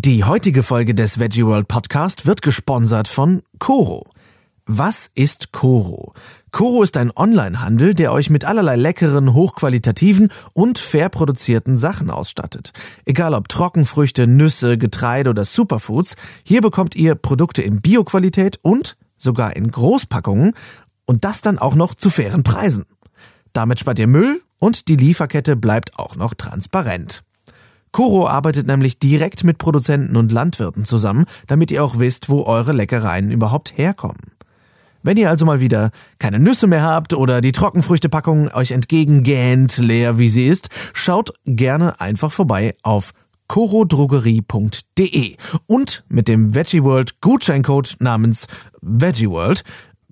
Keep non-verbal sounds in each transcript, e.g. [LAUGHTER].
Die heutige Folge des Veggie World Podcast wird gesponsert von Coro. Was ist Coro? Coro ist ein Onlinehandel, der euch mit allerlei leckeren, hochqualitativen und fair produzierten Sachen ausstattet. Egal ob Trockenfrüchte, Nüsse, Getreide oder Superfoods, hier bekommt ihr Produkte in Bioqualität und sogar in Großpackungen und das dann auch noch zu fairen Preisen. Damit spart ihr Müll und die Lieferkette bleibt auch noch transparent. Coro arbeitet nämlich direkt mit Produzenten und Landwirten zusammen, damit ihr auch wisst, wo eure Leckereien überhaupt herkommen. Wenn ihr also mal wieder keine Nüsse mehr habt oder die Trockenfrüchtepackung euch entgegengähnt, leer wie sie ist, schaut gerne einfach vorbei auf corodrogerie.de und mit dem Veggie World Gutscheincode namens Veggie World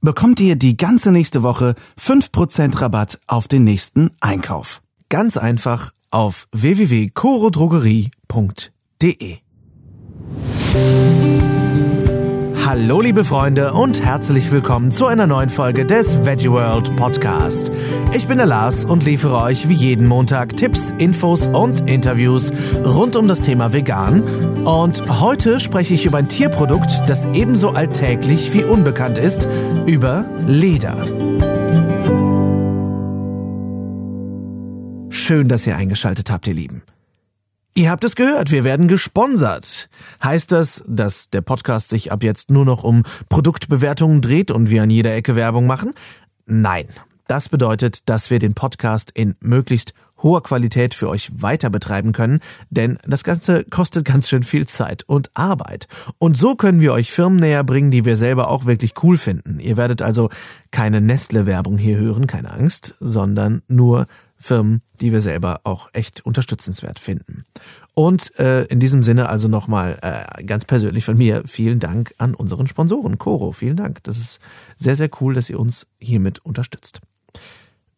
bekommt ihr die ganze nächste Woche 5% Rabatt auf den nächsten Einkauf. Ganz einfach auf www.corodrogerie.de. Hallo liebe Freunde und herzlich willkommen zu einer neuen Folge des Veggie World Podcast. Ich bin der Lars und liefere euch wie jeden Montag Tipps, Infos und Interviews rund um das Thema Vegan. Und heute spreche ich über ein Tierprodukt, das ebenso alltäglich wie unbekannt ist, über Leder. Schön, dass ihr eingeschaltet habt, ihr Lieben. Ihr habt es gehört, wir werden gesponsert. Heißt das, dass der Podcast sich ab jetzt nur noch um Produktbewertungen dreht und wir an jeder Ecke Werbung machen? Nein. Das bedeutet, dass wir den Podcast in möglichst hoher Qualität für euch weiter betreiben können, denn das Ganze kostet [LAUGHS] ganz schön viel Zeit und Arbeit. Und so können wir euch Firmen näher bringen, die wir selber auch wirklich cool finden. Ihr werdet also keine Nestle-Werbung hier hören, keine Angst, sondern nur Firmen, die wir selber auch echt unterstützenswert finden. Und äh, in diesem Sinne also nochmal äh, ganz persönlich von mir vielen Dank an unseren Sponsoren Coro. Vielen Dank. Das ist sehr, sehr cool, dass ihr uns hiermit unterstützt.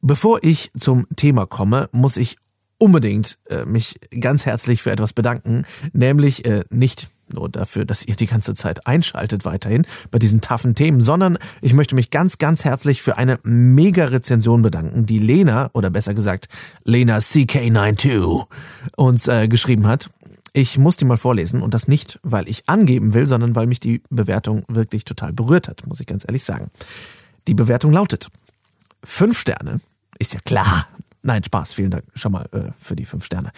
Bevor ich zum Thema komme, muss ich unbedingt äh, mich ganz herzlich für etwas bedanken, nämlich äh, nicht nur dafür, dass ihr die ganze Zeit einschaltet weiterhin bei diesen taffen Themen, sondern ich möchte mich ganz, ganz herzlich für eine mega Rezension bedanken, die Lena, oder besser gesagt Lena CK92, uns äh, geschrieben hat. Ich muss die mal vorlesen und das nicht, weil ich angeben will, sondern weil mich die Bewertung wirklich total berührt hat, muss ich ganz ehrlich sagen. Die Bewertung lautet, fünf Sterne, ist ja klar. Nein, Spaß, vielen Dank schon mal äh, für die fünf Sterne.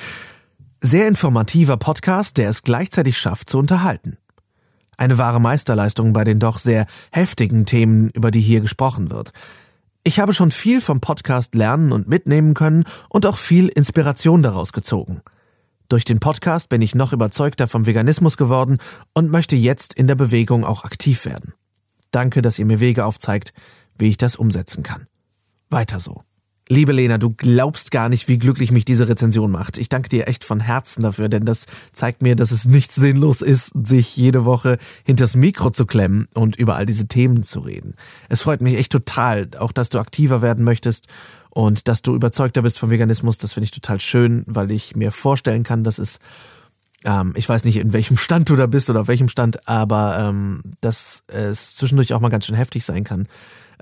Sehr informativer Podcast, der es gleichzeitig schafft zu unterhalten. Eine wahre Meisterleistung bei den doch sehr heftigen Themen, über die hier gesprochen wird. Ich habe schon viel vom Podcast lernen und mitnehmen können und auch viel Inspiration daraus gezogen. Durch den Podcast bin ich noch überzeugter vom Veganismus geworden und möchte jetzt in der Bewegung auch aktiv werden. Danke, dass ihr mir Wege aufzeigt, wie ich das umsetzen kann. Weiter so. Liebe Lena, du glaubst gar nicht, wie glücklich mich diese Rezension macht. Ich danke dir echt von Herzen dafür, denn das zeigt mir, dass es nicht sinnlos ist, sich jede Woche hinters Mikro zu klemmen und über all diese Themen zu reden. Es freut mich echt total, auch dass du aktiver werden möchtest und dass du überzeugter bist vom Veganismus. Das finde ich total schön, weil ich mir vorstellen kann, dass es ähm, ich weiß nicht, in welchem Stand du da bist oder auf welchem Stand, aber ähm, dass es zwischendurch auch mal ganz schön heftig sein kann,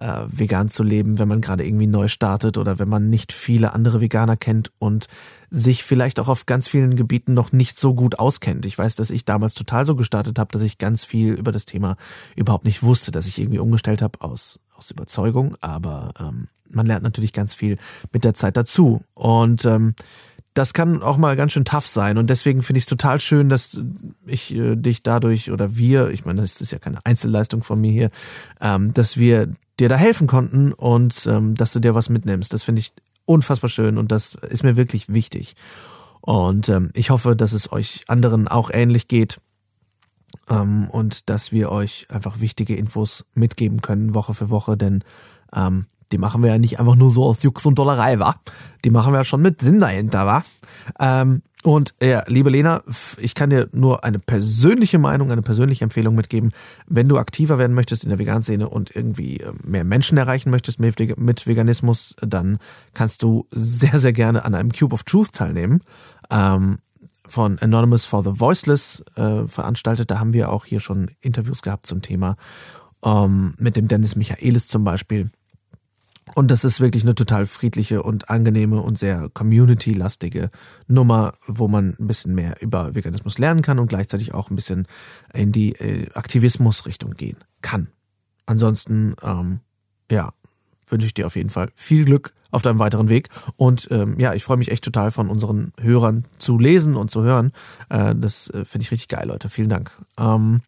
äh, vegan zu leben, wenn man gerade irgendwie neu startet oder wenn man nicht viele andere Veganer kennt und sich vielleicht auch auf ganz vielen Gebieten noch nicht so gut auskennt. Ich weiß, dass ich damals total so gestartet habe, dass ich ganz viel über das Thema überhaupt nicht wusste, dass ich irgendwie umgestellt habe aus, aus Überzeugung, aber ähm, man lernt natürlich ganz viel mit der Zeit dazu. Und ähm, das kann auch mal ganz schön tough sein. Und deswegen finde ich es total schön, dass ich äh, dich dadurch oder wir, ich meine, das ist ja keine Einzelleistung von mir hier, ähm, dass wir dir da helfen konnten und ähm, dass du dir was mitnimmst. Das finde ich unfassbar schön und das ist mir wirklich wichtig. Und ähm, ich hoffe, dass es euch anderen auch ähnlich geht ähm, und dass wir euch einfach wichtige Infos mitgeben können, Woche für Woche, denn ähm, die machen wir ja nicht einfach nur so aus Jux und Dollerei, wa? Die machen wir ja schon mit Sinn dahinter, wa? Ähm, und ja, liebe Lena, ich kann dir nur eine persönliche Meinung, eine persönliche Empfehlung mitgeben. Wenn du aktiver werden möchtest in der Veganszene und irgendwie äh, mehr Menschen erreichen möchtest mit Veganismus, dann kannst du sehr, sehr gerne an einem Cube of Truth teilnehmen. Ähm, von Anonymous for the Voiceless äh, veranstaltet. Da haben wir auch hier schon Interviews gehabt zum Thema. Ähm, mit dem Dennis Michaelis zum Beispiel. Und das ist wirklich eine total friedliche und angenehme und sehr community-lastige Nummer, wo man ein bisschen mehr über Veganismus lernen kann und gleichzeitig auch ein bisschen in die äh, Aktivismus-Richtung gehen kann. Ansonsten, ähm, ja, wünsche ich dir auf jeden Fall viel Glück auf deinem weiteren Weg. Und ähm, ja, ich freue mich echt total von unseren Hörern zu lesen und zu hören. Äh, das äh, finde ich richtig geil, Leute. Vielen Dank. Ähm,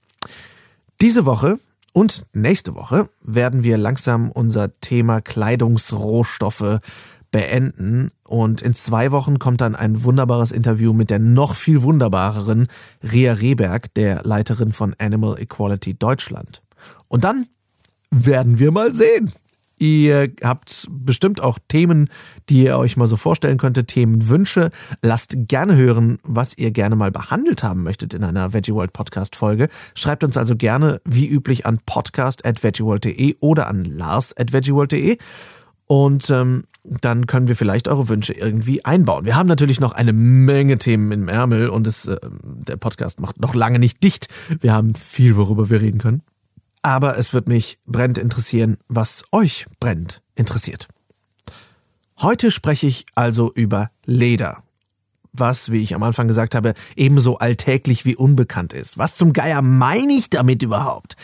diese Woche und nächste Woche werden wir langsam unser Thema Kleidungsrohstoffe beenden. Und in zwei Wochen kommt dann ein wunderbares Interview mit der noch viel wunderbareren Ria Rehberg, der Leiterin von Animal Equality Deutschland. Und dann werden wir mal sehen. Ihr habt bestimmt auch Themen, die ihr euch mal so vorstellen könntet, Themenwünsche. Lasst gerne hören, was ihr gerne mal behandelt haben möchtet in einer Veggie World Podcast Folge. Schreibt uns also gerne wie üblich an podcast@veggieworld.de oder an lars@veggieworld.de und ähm, dann können wir vielleicht eure Wünsche irgendwie einbauen. Wir haben natürlich noch eine Menge Themen im Ärmel und es, äh, der Podcast macht noch lange nicht dicht. Wir haben viel, worüber wir reden können aber es wird mich brennend interessieren, was euch brennend interessiert. Heute spreche ich also über Leder. Was, wie ich am Anfang gesagt habe, ebenso alltäglich wie unbekannt ist. Was zum Geier meine ich damit überhaupt?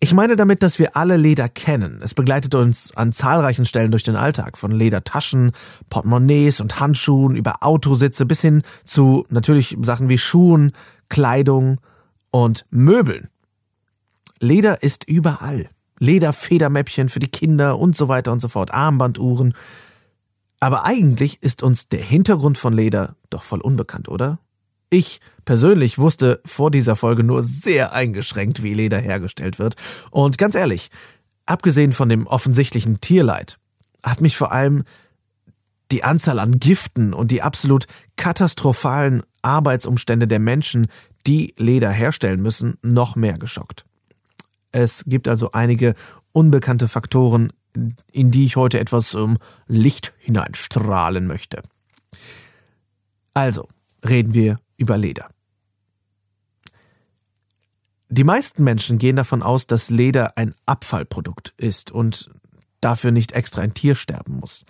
Ich meine damit, dass wir alle Leder kennen. Es begleitet uns an zahlreichen Stellen durch den Alltag, von Ledertaschen, Portemonnaies und Handschuhen über Autositze bis hin zu natürlich Sachen wie Schuhen, Kleidung und Möbeln. Leder ist überall. Lederfedermäppchen für die Kinder und so weiter und so fort, Armbanduhren. Aber eigentlich ist uns der Hintergrund von Leder doch voll unbekannt, oder? Ich persönlich wusste vor dieser Folge nur sehr eingeschränkt, wie Leder hergestellt wird. Und ganz ehrlich, abgesehen von dem offensichtlichen Tierleid, hat mich vor allem die Anzahl an Giften und die absolut katastrophalen Arbeitsumstände der Menschen, die Leder herstellen müssen, noch mehr geschockt. Es gibt also einige unbekannte Faktoren, in die ich heute etwas um, Licht hineinstrahlen möchte. Also, reden wir über Leder. Die meisten Menschen gehen davon aus, dass Leder ein Abfallprodukt ist und dafür nicht extra ein Tier sterben muss.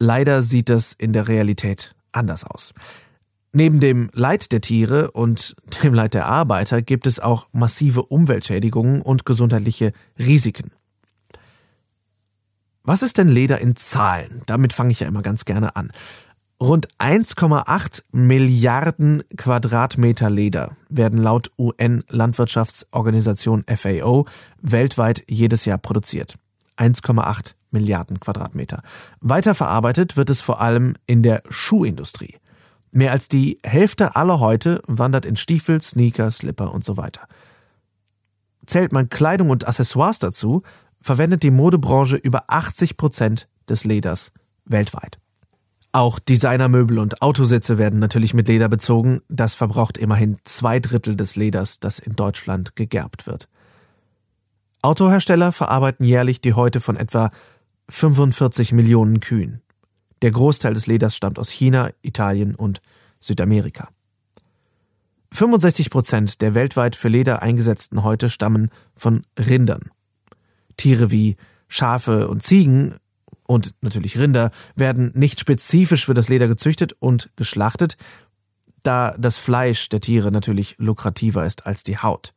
Leider sieht das in der Realität anders aus. Neben dem Leid der Tiere und dem Leid der Arbeiter gibt es auch massive Umweltschädigungen und gesundheitliche Risiken. Was ist denn Leder in Zahlen? Damit fange ich ja immer ganz gerne an. Rund 1,8 Milliarden Quadratmeter Leder werden laut UN-Landwirtschaftsorganisation FAO weltweit jedes Jahr produziert. 1,8 Milliarden Quadratmeter. Weiterverarbeitet wird es vor allem in der Schuhindustrie. Mehr als die Hälfte aller Häute wandert in Stiefel, Sneaker, Slipper und so weiter. Zählt man Kleidung und Accessoires dazu, verwendet die Modebranche über 80 Prozent des Leders weltweit. Auch Designermöbel und Autositze werden natürlich mit Leder bezogen. Das verbraucht immerhin zwei Drittel des Leders, das in Deutschland gegerbt wird. Autohersteller verarbeiten jährlich die Häute von etwa 45 Millionen Kühen. Der Großteil des Leders stammt aus China, Italien und Südamerika. 65 Prozent der weltweit für Leder eingesetzten Häute stammen von Rindern. Tiere wie Schafe und Ziegen und natürlich Rinder werden nicht spezifisch für das Leder gezüchtet und geschlachtet, da das Fleisch der Tiere natürlich lukrativer ist als die Haut.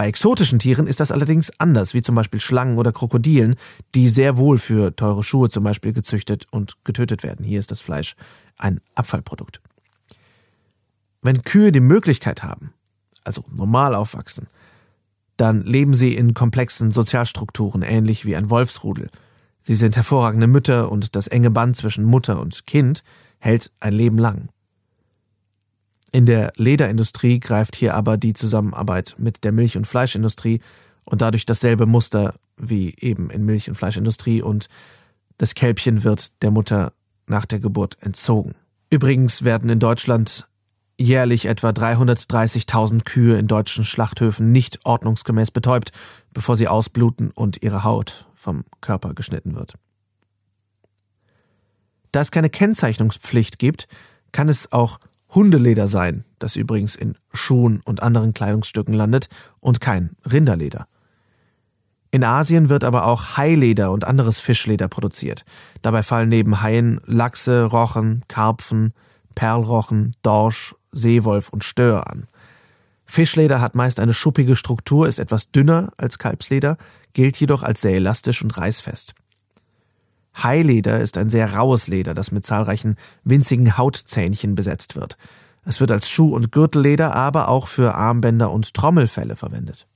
Bei exotischen Tieren ist das allerdings anders, wie zum Beispiel Schlangen oder Krokodilen, die sehr wohl für teure Schuhe zum Beispiel gezüchtet und getötet werden. Hier ist das Fleisch ein Abfallprodukt. Wenn Kühe die Möglichkeit haben, also normal aufwachsen, dann leben sie in komplexen Sozialstrukturen, ähnlich wie ein Wolfsrudel. Sie sind hervorragende Mütter und das enge Band zwischen Mutter und Kind hält ein Leben lang. In der Lederindustrie greift hier aber die Zusammenarbeit mit der Milch- und Fleischindustrie und dadurch dasselbe Muster wie eben in Milch- und Fleischindustrie und das Kälbchen wird der Mutter nach der Geburt entzogen. Übrigens werden in Deutschland jährlich etwa 330.000 Kühe in deutschen Schlachthöfen nicht ordnungsgemäß betäubt, bevor sie ausbluten und ihre Haut vom Körper geschnitten wird. Da es keine Kennzeichnungspflicht gibt, kann es auch Hundeleder sein, das übrigens in Schuhen und anderen Kleidungsstücken landet, und kein Rinderleder. In Asien wird aber auch Haileder und anderes Fischleder produziert. Dabei fallen neben Haien Lachse, Rochen, Karpfen, Perlrochen, Dorsch, Seewolf und Stör an. Fischleder hat meist eine schuppige Struktur, ist etwas dünner als Kalbsleder, gilt jedoch als sehr elastisch und reißfest. Haileder ist ein sehr raues Leder, das mit zahlreichen winzigen Hautzähnchen besetzt wird. Es wird als Schuh- und Gürtelleder, aber auch für Armbänder und Trommelfelle verwendet.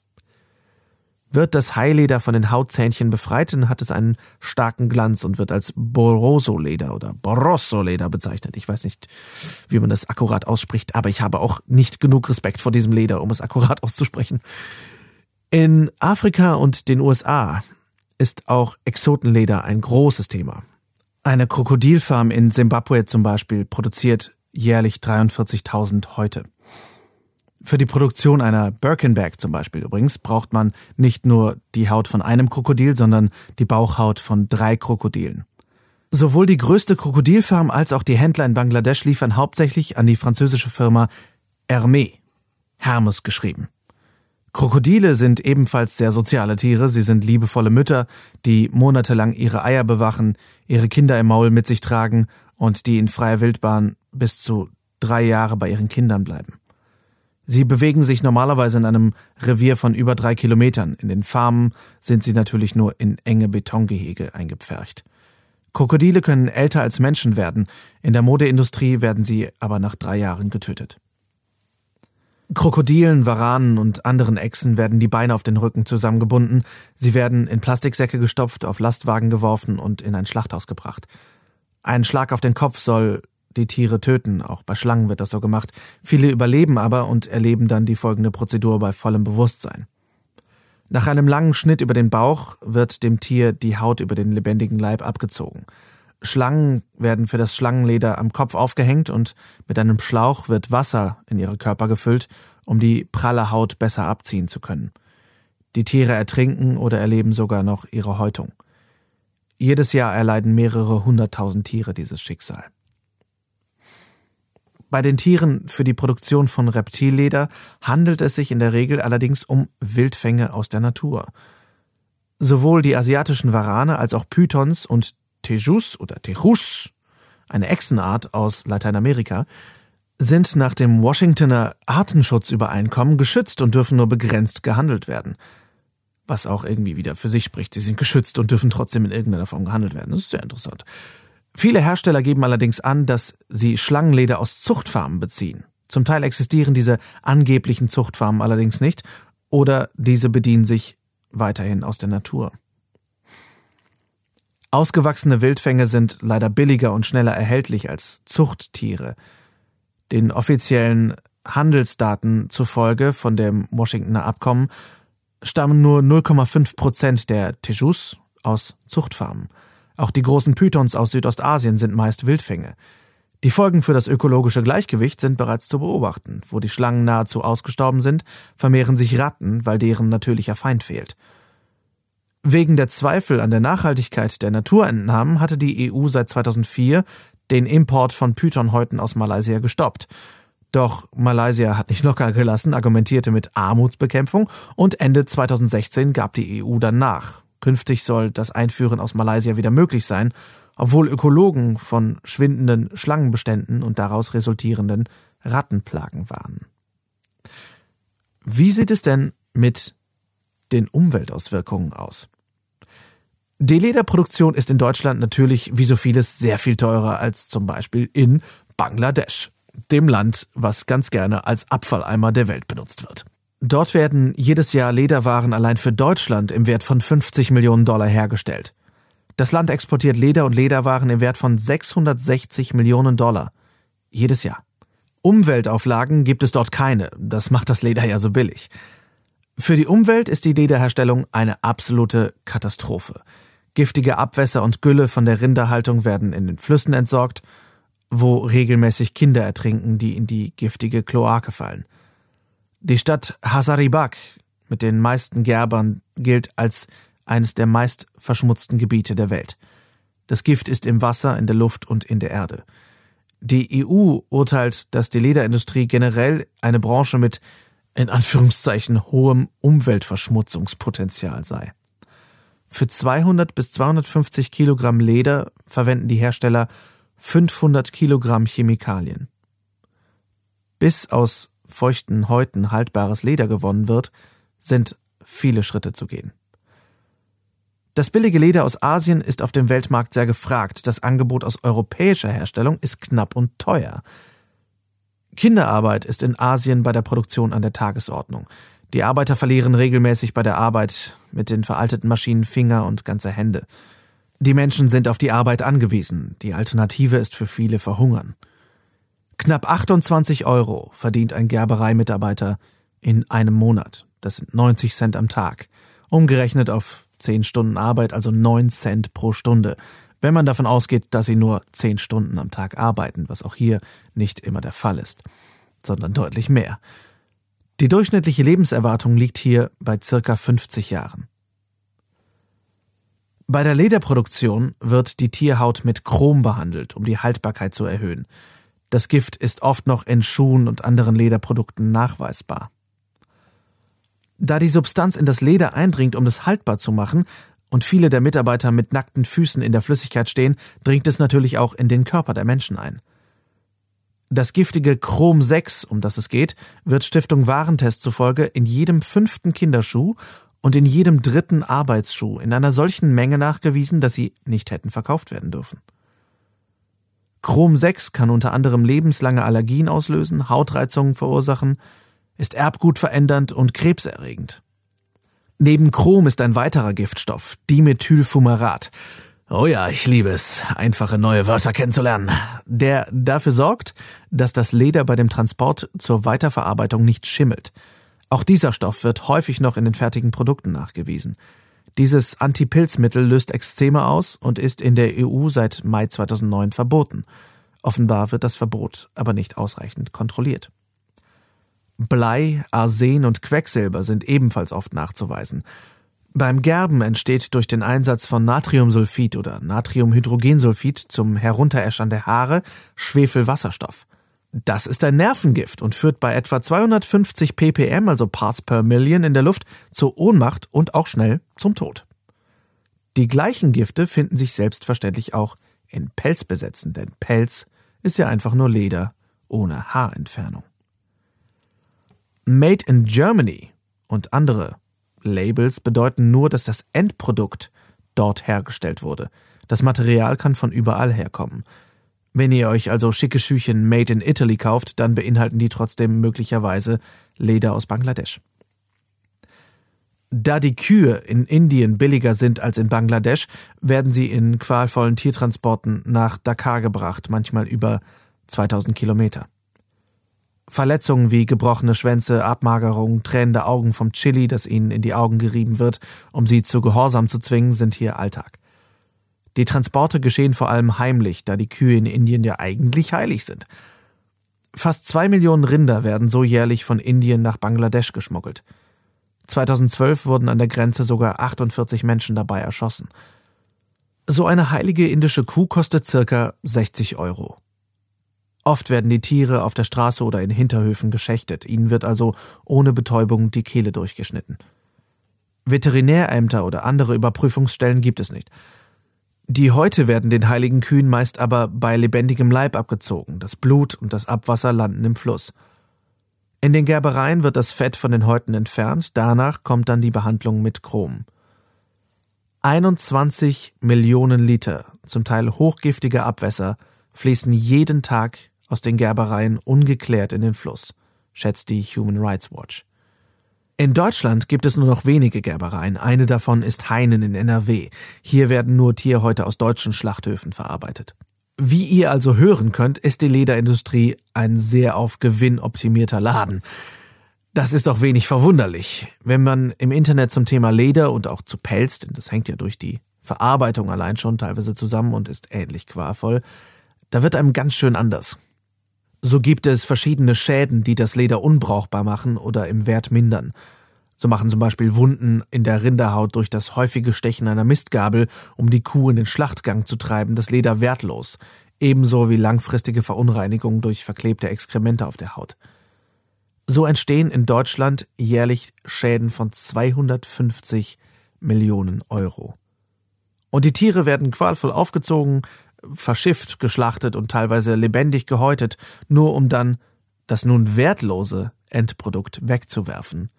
Wird das Haileder von den Hautzähnchen befreit, dann hat es einen starken Glanz und wird als Boroso-Leder oder Borosso-Leder bezeichnet. Ich weiß nicht, wie man das akkurat ausspricht, aber ich habe auch nicht genug Respekt vor diesem Leder, um es akkurat auszusprechen. In Afrika und den USA ist auch Exotenleder ein großes Thema. Eine Krokodilfarm in Simbabwe zum Beispiel produziert jährlich 43.000 Häute. Für die Produktion einer Birkenbag zum Beispiel übrigens braucht man nicht nur die Haut von einem Krokodil, sondern die Bauchhaut von drei Krokodilen. Sowohl die größte Krokodilfarm als auch die Händler in Bangladesch liefern hauptsächlich an die französische Firma Hermé, Hermes geschrieben. Krokodile sind ebenfalls sehr soziale Tiere, sie sind liebevolle Mütter, die monatelang ihre Eier bewachen, ihre Kinder im Maul mit sich tragen und die in freier Wildbahn bis zu drei Jahre bei ihren Kindern bleiben. Sie bewegen sich normalerweise in einem Revier von über drei Kilometern. In den Farmen sind sie natürlich nur in enge Betongehege eingepfercht. Krokodile können älter als Menschen werden, in der Modeindustrie werden sie aber nach drei Jahren getötet. Krokodilen, Varanen und anderen Echsen werden die Beine auf den Rücken zusammengebunden, sie werden in Plastiksäcke gestopft, auf Lastwagen geworfen und in ein Schlachthaus gebracht. Ein Schlag auf den Kopf soll die Tiere töten. Auch bei Schlangen wird das so gemacht. Viele überleben aber und erleben dann die folgende Prozedur bei vollem Bewusstsein. Nach einem langen Schnitt über den Bauch wird dem Tier die Haut über den lebendigen Leib abgezogen. Schlangen werden für das Schlangenleder am Kopf aufgehängt und mit einem Schlauch wird Wasser in ihre Körper gefüllt, um die pralle Haut besser abziehen zu können. Die Tiere ertrinken oder erleben sogar noch ihre Häutung. Jedes Jahr erleiden mehrere hunderttausend Tiere dieses Schicksal. Bei den Tieren für die Produktion von Reptilleder handelt es sich in der Regel allerdings um Wildfänge aus der Natur. Sowohl die asiatischen Warane als auch Pythons und Tejus oder Tejus, eine Echsenart aus Lateinamerika, sind nach dem Washingtoner Artenschutzübereinkommen geschützt und dürfen nur begrenzt gehandelt werden. Was auch irgendwie wieder für sich spricht. Sie sind geschützt und dürfen trotzdem in irgendeiner Form gehandelt werden. Das ist sehr interessant. Viele Hersteller geben allerdings an, dass sie Schlangenleder aus Zuchtfarmen beziehen. Zum Teil existieren diese angeblichen Zuchtfarmen allerdings nicht oder diese bedienen sich weiterhin aus der Natur. Ausgewachsene Wildfänge sind leider billiger und schneller erhältlich als Zuchttiere. Den offiziellen Handelsdaten zufolge von dem Washingtoner Abkommen stammen nur 0,5 Prozent der Tejus aus Zuchtfarmen. Auch die großen Pythons aus Südostasien sind meist Wildfänge. Die Folgen für das ökologische Gleichgewicht sind bereits zu beobachten. Wo die Schlangen nahezu ausgestorben sind, vermehren sich Ratten, weil deren natürlicher Feind fehlt. Wegen der Zweifel an der Nachhaltigkeit der Naturentnahmen hatte die EU seit 2004 den Import von Pythonhäuten aus Malaysia gestoppt. Doch Malaysia hat nicht [LAUGHS] locker gelassen, argumentierte mit Armutsbekämpfung und Ende 2016 gab die EU dann nach. Künftig soll das Einführen aus Malaysia wieder möglich sein, obwohl Ökologen von schwindenden Schlangenbeständen und daraus resultierenden Rattenplagen warnen. Wie sieht es denn mit den Umweltauswirkungen aus? Die Lederproduktion ist in Deutschland natürlich wie so vieles sehr viel teurer als zum Beispiel in Bangladesch, dem Land, was ganz gerne als Abfalleimer der Welt benutzt wird. Dort werden jedes Jahr Lederwaren allein für Deutschland im Wert von 50 Millionen Dollar hergestellt. Das Land exportiert Leder und Lederwaren im Wert von 660 Millionen Dollar. Jedes Jahr. Umweltauflagen gibt es dort keine. Das macht das Leder ja so billig. Für die Umwelt ist die Lederherstellung eine absolute Katastrophe. Giftige Abwässer und Gülle von der Rinderhaltung werden in den Flüssen entsorgt, wo regelmäßig Kinder ertrinken, die in die giftige Kloake fallen. Die Stadt Hazaribagh mit den meisten Gerbern gilt als eines der meist verschmutzten Gebiete der Welt. Das Gift ist im Wasser, in der Luft und in der Erde. Die EU urteilt, dass die Lederindustrie generell eine Branche mit in Anführungszeichen hohem Umweltverschmutzungspotenzial sei. Für 200 bis 250 Kilogramm Leder verwenden die Hersteller 500 Kilogramm Chemikalien. Bis aus feuchten Häuten haltbares Leder gewonnen wird, sind viele Schritte zu gehen. Das billige Leder aus Asien ist auf dem Weltmarkt sehr gefragt. Das Angebot aus europäischer Herstellung ist knapp und teuer. Kinderarbeit ist in Asien bei der Produktion an der Tagesordnung. Die Arbeiter verlieren regelmäßig bei der Arbeit mit den veralteten Maschinen Finger und ganze Hände. Die Menschen sind auf die Arbeit angewiesen. Die Alternative ist für viele Verhungern. Knapp 28 Euro verdient ein Gerbereimitarbeiter in einem Monat. Das sind 90 Cent am Tag. Umgerechnet auf 10 Stunden Arbeit, also 9 Cent pro Stunde. Wenn man davon ausgeht, dass sie nur 10 Stunden am Tag arbeiten, was auch hier nicht immer der Fall ist, sondern deutlich mehr. Die durchschnittliche Lebenserwartung liegt hier bei circa 50 Jahren. Bei der Lederproduktion wird die Tierhaut mit Chrom behandelt, um die Haltbarkeit zu erhöhen. Das Gift ist oft noch in Schuhen und anderen Lederprodukten nachweisbar. Da die Substanz in das Leder eindringt, um es haltbar zu machen, und viele der Mitarbeiter mit nackten Füßen in der Flüssigkeit stehen, dringt es natürlich auch in den Körper der Menschen ein. Das giftige Chrom 6, um das es geht, wird Stiftung Warentest zufolge in jedem fünften Kinderschuh und in jedem dritten Arbeitsschuh in einer solchen Menge nachgewiesen, dass sie nicht hätten verkauft werden dürfen. Chrom 6 kann unter anderem lebenslange Allergien auslösen, Hautreizungen verursachen, ist erbgutverändernd und krebserregend. Neben Chrom ist ein weiterer Giftstoff, Dimethylfumarat. Oh ja, ich liebe es, einfache neue Wörter kennenzulernen. Der dafür sorgt, dass das Leder bei dem Transport zur Weiterverarbeitung nicht schimmelt. Auch dieser Stoff wird häufig noch in den fertigen Produkten nachgewiesen. Dieses Antipilzmittel löst Exzeme aus und ist in der EU seit Mai 2009 verboten. Offenbar wird das Verbot aber nicht ausreichend kontrolliert. Blei, Arsen und Quecksilber sind ebenfalls oft nachzuweisen. Beim Gerben entsteht durch den Einsatz von Natriumsulfid oder Natriumhydrogensulfid zum Herunteräschern der Haare Schwefelwasserstoff. Das ist ein Nervengift und führt bei etwa 250 ppm, also Parts per Million in der Luft, zur Ohnmacht und auch schnell zum Tod. Die gleichen Gifte finden sich selbstverständlich auch in Pelzbesätzen, denn Pelz ist ja einfach nur Leder ohne Haarentfernung. Made in Germany und andere Labels bedeuten nur, dass das Endprodukt dort hergestellt wurde. Das Material kann von überall herkommen. Wenn ihr euch also schicke Schüchen Made in Italy kauft, dann beinhalten die trotzdem möglicherweise Leder aus Bangladesch. Da die Kühe in Indien billiger sind als in Bangladesch, werden sie in qualvollen Tiertransporten nach Dakar gebracht, manchmal über 2000 Kilometer. Verletzungen wie gebrochene Schwänze, Abmagerung, tränende Augen vom Chili, das ihnen in die Augen gerieben wird, um sie zu Gehorsam zu zwingen, sind hier Alltag. Die Transporte geschehen vor allem heimlich, da die Kühe in Indien ja eigentlich heilig sind. Fast zwei Millionen Rinder werden so jährlich von Indien nach Bangladesch geschmuggelt. 2012 wurden an der Grenze sogar 48 Menschen dabei erschossen. So eine heilige indische Kuh kostet circa 60 Euro. Oft werden die Tiere auf der Straße oder in Hinterhöfen geschächtet, ihnen wird also ohne Betäubung die Kehle durchgeschnitten. Veterinärämter oder andere Überprüfungsstellen gibt es nicht. Die Häute werden den heiligen Kühen meist aber bei lebendigem Leib abgezogen, das Blut und das Abwasser landen im Fluss. In den Gerbereien wird das Fett von den Häuten entfernt, danach kommt dann die Behandlung mit Chrom. 21 Millionen Liter, zum Teil hochgiftige Abwässer, fließen jeden Tag aus den Gerbereien ungeklärt in den Fluss, schätzt die Human Rights Watch. In Deutschland gibt es nur noch wenige Gerbereien. Eine davon ist Heinen in NRW. Hier werden nur Tierhäute aus deutschen Schlachthöfen verarbeitet. Wie ihr also hören könnt, ist die Lederindustrie ein sehr auf Gewinn optimierter Laden. Das ist doch wenig verwunderlich. Wenn man im Internet zum Thema Leder und auch zu Pelz, denn das hängt ja durch die Verarbeitung allein schon teilweise zusammen und ist ähnlich qualvoll, da wird einem ganz schön anders. So gibt es verschiedene Schäden, die das Leder unbrauchbar machen oder im Wert mindern. So machen zum Beispiel Wunden in der Rinderhaut durch das häufige Stechen einer Mistgabel, um die Kuh in den Schlachtgang zu treiben, das Leder wertlos, ebenso wie langfristige Verunreinigungen durch verklebte Exkremente auf der Haut. So entstehen in Deutschland jährlich Schäden von 250 Millionen Euro. Und die Tiere werden qualvoll aufgezogen, verschifft, geschlachtet und teilweise lebendig gehäutet, nur um dann das nun wertlose Endprodukt wegzuwerfen,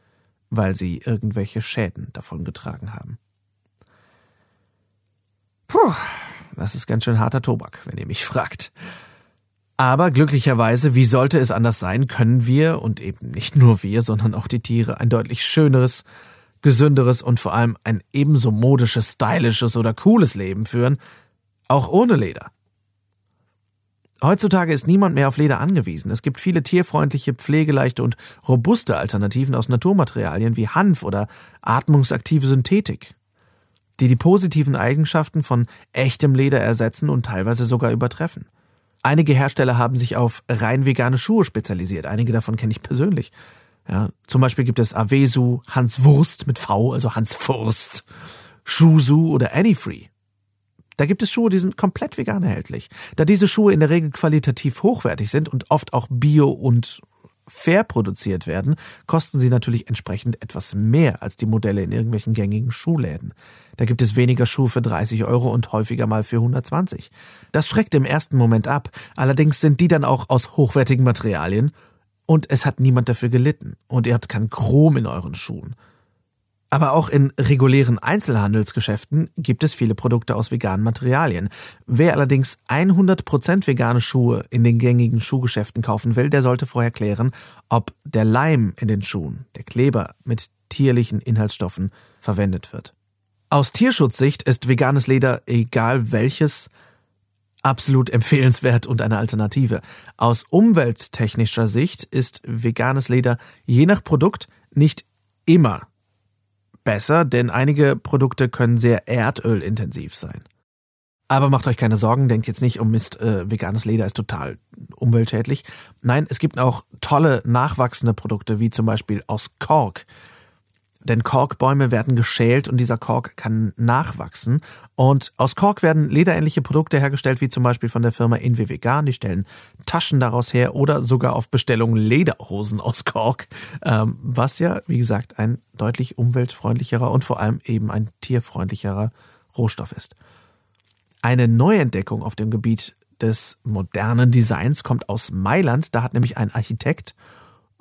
weil sie irgendwelche Schäden davongetragen haben. Puh, das ist ganz schön harter Tobak, wenn ihr mich [LAUGHS] fragt. Aber glücklicherweise, wie sollte es anders sein, können wir, und eben nicht nur wir, sondern auch die Tiere, ein deutlich schöneres, gesünderes und vor allem ein ebenso modisches, stylisches oder cooles Leben führen, auch ohne Leder. Heutzutage ist niemand mehr auf Leder angewiesen. Es gibt viele tierfreundliche, pflegeleichte und robuste Alternativen aus Naturmaterialien wie Hanf oder atmungsaktive Synthetik, die die positiven Eigenschaften von echtem Leder ersetzen und teilweise sogar übertreffen. Einige Hersteller haben sich auf rein vegane Schuhe spezialisiert. Einige davon kenne ich persönlich. Ja, zum Beispiel gibt es Avesu, Hans Wurst mit V, also Hans Furst, Shuzu oder Anyfree. Da gibt es Schuhe, die sind komplett vegan erhältlich. Da diese Schuhe in der Regel qualitativ hochwertig sind und oft auch bio und fair produziert werden, kosten sie natürlich entsprechend etwas mehr als die Modelle in irgendwelchen gängigen Schuhläden. Da gibt es weniger Schuhe für 30 Euro und häufiger mal für 120. Das schreckt im ersten Moment ab, allerdings sind die dann auch aus hochwertigen Materialien und es hat niemand dafür gelitten und ihr habt kein Chrom in euren Schuhen. Aber auch in regulären Einzelhandelsgeschäften gibt es viele Produkte aus veganen Materialien. Wer allerdings 100% vegane Schuhe in den gängigen Schuhgeschäften kaufen will, der sollte vorher klären, ob der Leim in den Schuhen, der Kleber mit tierlichen Inhaltsstoffen verwendet wird. Aus Tierschutzsicht ist veganes Leder, egal welches, absolut empfehlenswert und eine Alternative. Aus umwelttechnischer Sicht ist veganes Leder je nach Produkt nicht immer besser, denn einige Produkte können sehr erdölintensiv sein. Aber macht euch keine Sorgen, denkt jetzt nicht, oh Mist, äh, veganes Leder ist total umweltschädlich. Nein, es gibt auch tolle nachwachsende Produkte, wie zum Beispiel aus Kork. Denn Korkbäume werden geschält und dieser Kork kann nachwachsen. Und aus Kork werden lederähnliche Produkte hergestellt, wie zum Beispiel von der Firma Invi Vegan. Die stellen Taschen daraus her oder sogar auf Bestellung Lederhosen aus Kork. Ähm, was ja, wie gesagt, ein deutlich umweltfreundlicherer und vor allem eben ein tierfreundlicherer Rohstoff ist. Eine Neuentdeckung auf dem Gebiet des modernen Designs kommt aus Mailand. Da hat nämlich ein Architekt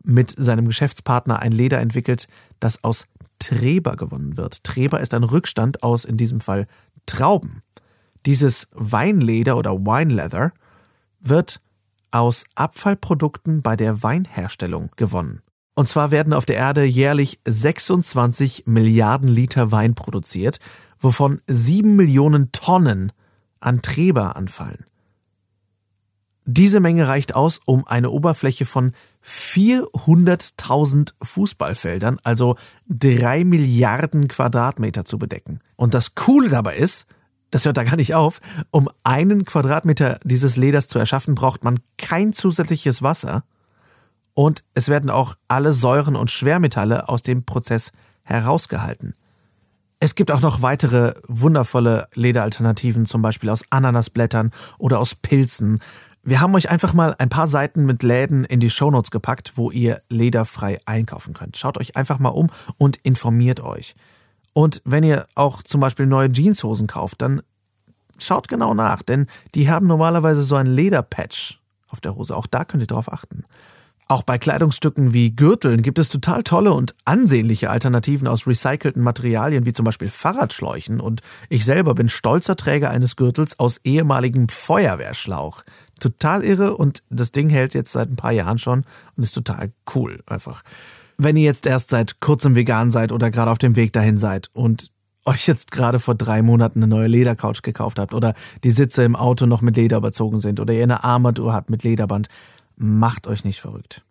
mit seinem Geschäftspartner ein Leder entwickelt, das aus Treber gewonnen wird. Treber ist ein Rückstand aus, in diesem Fall, Trauben. Dieses Weinleder oder Wine Leather wird aus Abfallprodukten bei der Weinherstellung gewonnen. Und zwar werden auf der Erde jährlich 26 Milliarden Liter Wein produziert, wovon 7 Millionen Tonnen an Treber anfallen. Diese Menge reicht aus, um eine Oberfläche von 400.000 Fußballfeldern, also drei Milliarden Quadratmeter zu bedecken. Und das Coole dabei ist, das hört da gar nicht auf, um einen Quadratmeter dieses Leders zu erschaffen, braucht man kein zusätzliches Wasser und es werden auch alle Säuren und Schwermetalle aus dem Prozess herausgehalten. Es gibt auch noch weitere wundervolle Lederalternativen, zum Beispiel aus Ananasblättern oder aus Pilzen. Wir haben euch einfach mal ein paar Seiten mit Läden in die Shownotes gepackt, wo ihr lederfrei einkaufen könnt. Schaut euch einfach mal um und informiert euch. Und wenn ihr auch zum Beispiel neue Jeanshosen kauft, dann schaut genau nach, denn die haben normalerweise so ein Lederpatch auf der Hose. Auch da könnt ihr drauf achten. Auch bei Kleidungsstücken wie Gürteln gibt es total tolle und ansehnliche Alternativen aus recycelten Materialien wie zum Beispiel Fahrradschläuchen und ich selber bin stolzer Träger eines Gürtels aus ehemaligem Feuerwehrschlauch. Total irre und das Ding hält jetzt seit ein paar Jahren schon und ist total cool einfach. Wenn ihr jetzt erst seit kurzem vegan seid oder gerade auf dem Weg dahin seid und euch jetzt gerade vor drei Monaten eine neue Ledercouch gekauft habt oder die Sitze im Auto noch mit Leder überzogen sind oder ihr eine Armbanduhr habt mit Lederband, macht euch nicht verrückt.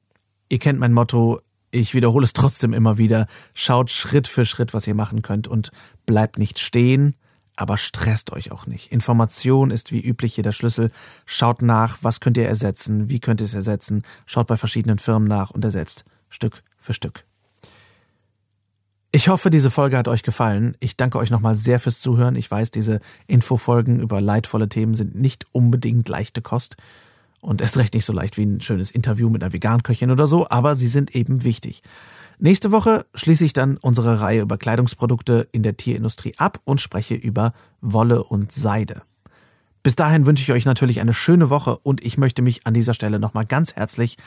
Ihr kennt mein Motto, ich wiederhole es trotzdem immer wieder, schaut Schritt für Schritt, was ihr machen könnt und bleibt nicht stehen, aber stresst euch auch nicht. Information ist wie üblich hier der Schlüssel. Schaut nach, was könnt ihr ersetzen, wie könnt ihr es ersetzen, schaut bei verschiedenen Firmen nach und ersetzt Stück für Stück. Ich hoffe, diese Folge hat euch gefallen. Ich danke euch nochmal sehr fürs Zuhören. Ich weiß, diese Infofolgen über leidvolle Themen sind nicht unbedingt leichte Kost und erst recht nicht so leicht wie ein schönes Interview mit einer Veganköchin oder so, aber sie sind eben wichtig. Nächste Woche schließe ich dann unsere Reihe über Kleidungsprodukte in der Tierindustrie ab und spreche über Wolle und Seide. Bis dahin wünsche ich euch natürlich eine schöne Woche und ich möchte mich an dieser Stelle nochmal ganz herzlich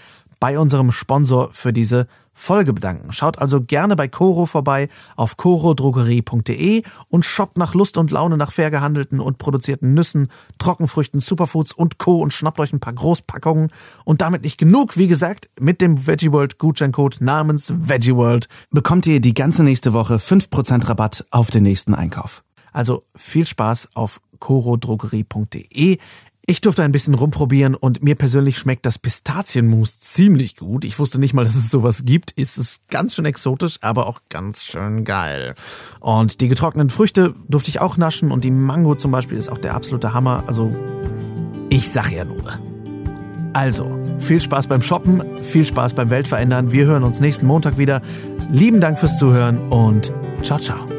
bei unserem Sponsor für diese Folge bedanken. Schaut also gerne bei Coro vorbei auf corodrogerie.de und shoppt nach Lust und Laune nach fair gehandelten und produzierten Nüssen, Trockenfrüchten, Superfoods und Co. und schnappt euch ein paar Großpackungen. Und damit nicht genug, wie gesagt, mit dem Veggie World Gutscheincode namens Veggie World bekommt ihr die ganze nächste Woche 5% Rabatt auf den nächsten Einkauf. Also viel Spaß auf corodrogerie.de. Ich durfte ein bisschen rumprobieren und mir persönlich schmeckt das Pistazienmus ziemlich gut. Ich wusste nicht mal, dass es sowas gibt. Es ist ganz schön exotisch, aber auch ganz schön geil. Und die getrockneten Früchte durfte ich auch naschen und die Mango zum Beispiel ist auch der absolute Hammer. Also, ich sag ja nur. Also, viel Spaß beim Shoppen, viel Spaß beim Weltverändern. Wir hören uns nächsten Montag wieder. Lieben Dank fürs Zuhören und ciao, ciao.